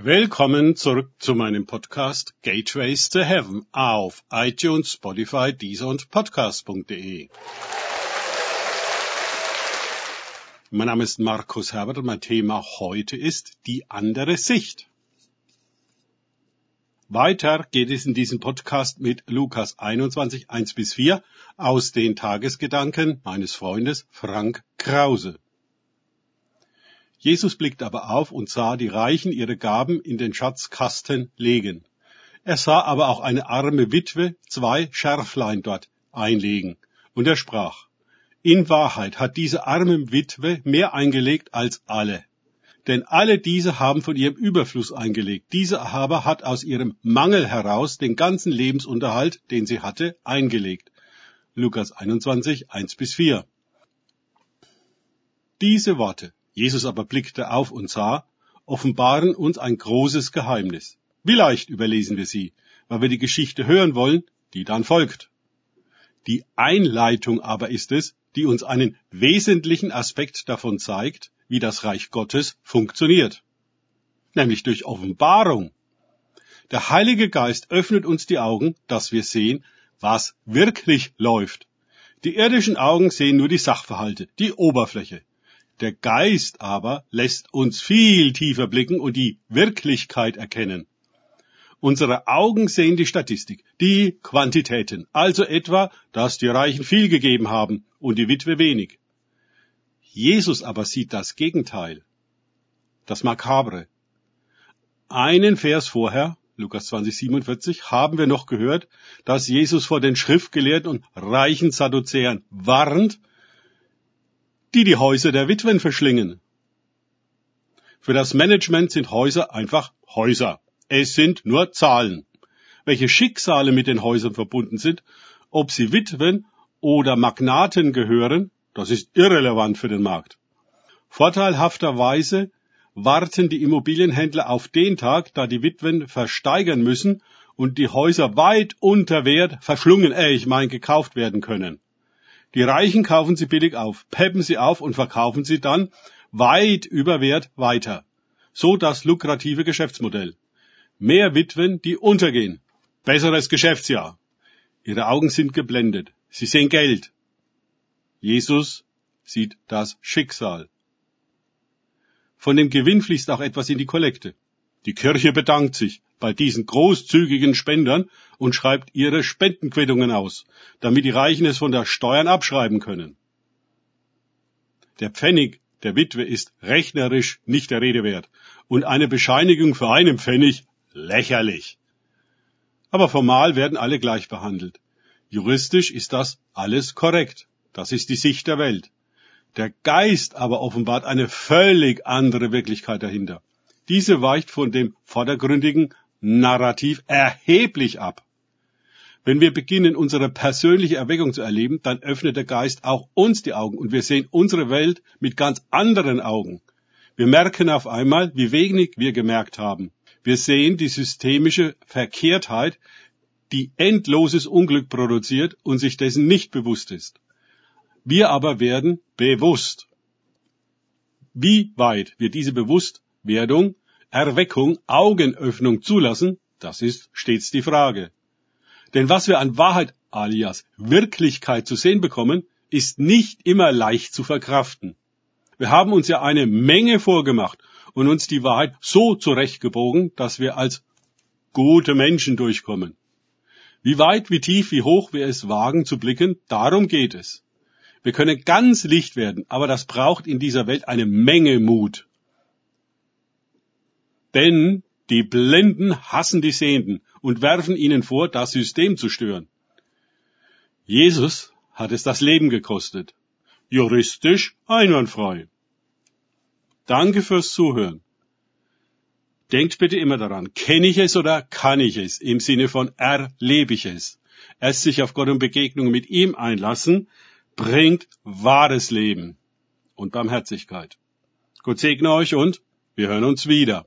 Willkommen zurück zu meinem Podcast Gateways to Heaven auf iTunes, Spotify, Deezer und Podcast.de. Mein Name ist Markus Herbert und mein Thema heute ist die andere Sicht. Weiter geht es in diesem Podcast mit Lukas 21, 1 bis 4 aus den Tagesgedanken meines Freundes Frank Krause. Jesus blickte aber auf und sah die Reichen ihre Gaben in den Schatzkasten legen. Er sah aber auch eine arme Witwe zwei Schärflein dort einlegen. Und er sprach, in Wahrheit hat diese arme Witwe mehr eingelegt als alle. Denn alle diese haben von ihrem Überfluss eingelegt. Diese aber hat aus ihrem Mangel heraus den ganzen Lebensunterhalt, den sie hatte, eingelegt. Lukas 21, 1 bis 4. Diese Worte Jesus aber blickte auf und sah, offenbaren uns ein großes Geheimnis. Wie leicht überlesen wir sie, weil wir die Geschichte hören wollen, die dann folgt. Die Einleitung aber ist es, die uns einen wesentlichen Aspekt davon zeigt, wie das Reich Gottes funktioniert. Nämlich durch Offenbarung. Der Heilige Geist öffnet uns die Augen, dass wir sehen, was wirklich läuft. Die irdischen Augen sehen nur die Sachverhalte, die Oberfläche. Der Geist aber lässt uns viel tiefer blicken und die Wirklichkeit erkennen. Unsere Augen sehen die Statistik, die Quantitäten, also etwa, dass die Reichen viel gegeben haben und die Witwe wenig. Jesus aber sieht das Gegenteil, das Makabre. Einen Vers vorher, Lukas 20, 47, haben wir noch gehört, dass Jesus vor den Schriftgelehrten und reichen Sadduzäern warnt, die die Häuser der Witwen verschlingen. Für das Management sind Häuser einfach Häuser. Es sind nur Zahlen. Welche Schicksale mit den Häusern verbunden sind, ob sie Witwen oder Magnaten gehören, das ist irrelevant für den Markt. Vorteilhafterweise warten die Immobilienhändler auf den Tag, da die Witwen versteigern müssen und die Häuser weit unter Wert verschlungen, äh, ich meine gekauft werden können. Die Reichen kaufen sie billig auf, peppen sie auf und verkaufen sie dann weit über Wert weiter. So das lukrative Geschäftsmodell. Mehr Witwen, die untergehen. Besseres Geschäftsjahr. Ihre Augen sind geblendet. Sie sehen Geld. Jesus sieht das Schicksal. Von dem Gewinn fließt auch etwas in die Kollekte. Die Kirche bedankt sich bei diesen großzügigen Spendern und schreibt ihre Spendenquittungen aus, damit die Reichen es von der Steuern abschreiben können. Der Pfennig der Witwe ist rechnerisch nicht der Rede wert und eine Bescheinigung für einen Pfennig lächerlich. Aber formal werden alle gleich behandelt. Juristisch ist das alles korrekt. Das ist die Sicht der Welt. Der Geist aber offenbart eine völlig andere Wirklichkeit dahinter. Diese weicht von dem vordergründigen Narrativ erheblich ab. Wenn wir beginnen, unsere persönliche Erweckung zu erleben, dann öffnet der Geist auch uns die Augen und wir sehen unsere Welt mit ganz anderen Augen. Wir merken auf einmal, wie wenig wir gemerkt haben. Wir sehen die systemische Verkehrtheit, die endloses Unglück produziert und sich dessen nicht bewusst ist. Wir aber werden bewusst. Wie weit wir diese Bewusstwerdung Erweckung, Augenöffnung zulassen, das ist stets die Frage. Denn was wir an Wahrheit alias Wirklichkeit zu sehen bekommen, ist nicht immer leicht zu verkraften. Wir haben uns ja eine Menge vorgemacht und uns die Wahrheit so zurechtgebogen, dass wir als gute Menschen durchkommen. Wie weit, wie tief, wie hoch wir es wagen zu blicken, darum geht es. Wir können ganz Licht werden, aber das braucht in dieser Welt eine Menge Mut. Denn die Blinden hassen die Sehenden und werfen ihnen vor, das System zu stören. Jesus hat es das Leben gekostet. Juristisch einwandfrei. Danke fürs Zuhören. Denkt bitte immer daran, kenne ich es oder kann ich es im Sinne von erlebe ich es. Erst sich auf Gott und Begegnung mit ihm einlassen, bringt wahres Leben und Barmherzigkeit. Gott segne euch und wir hören uns wieder.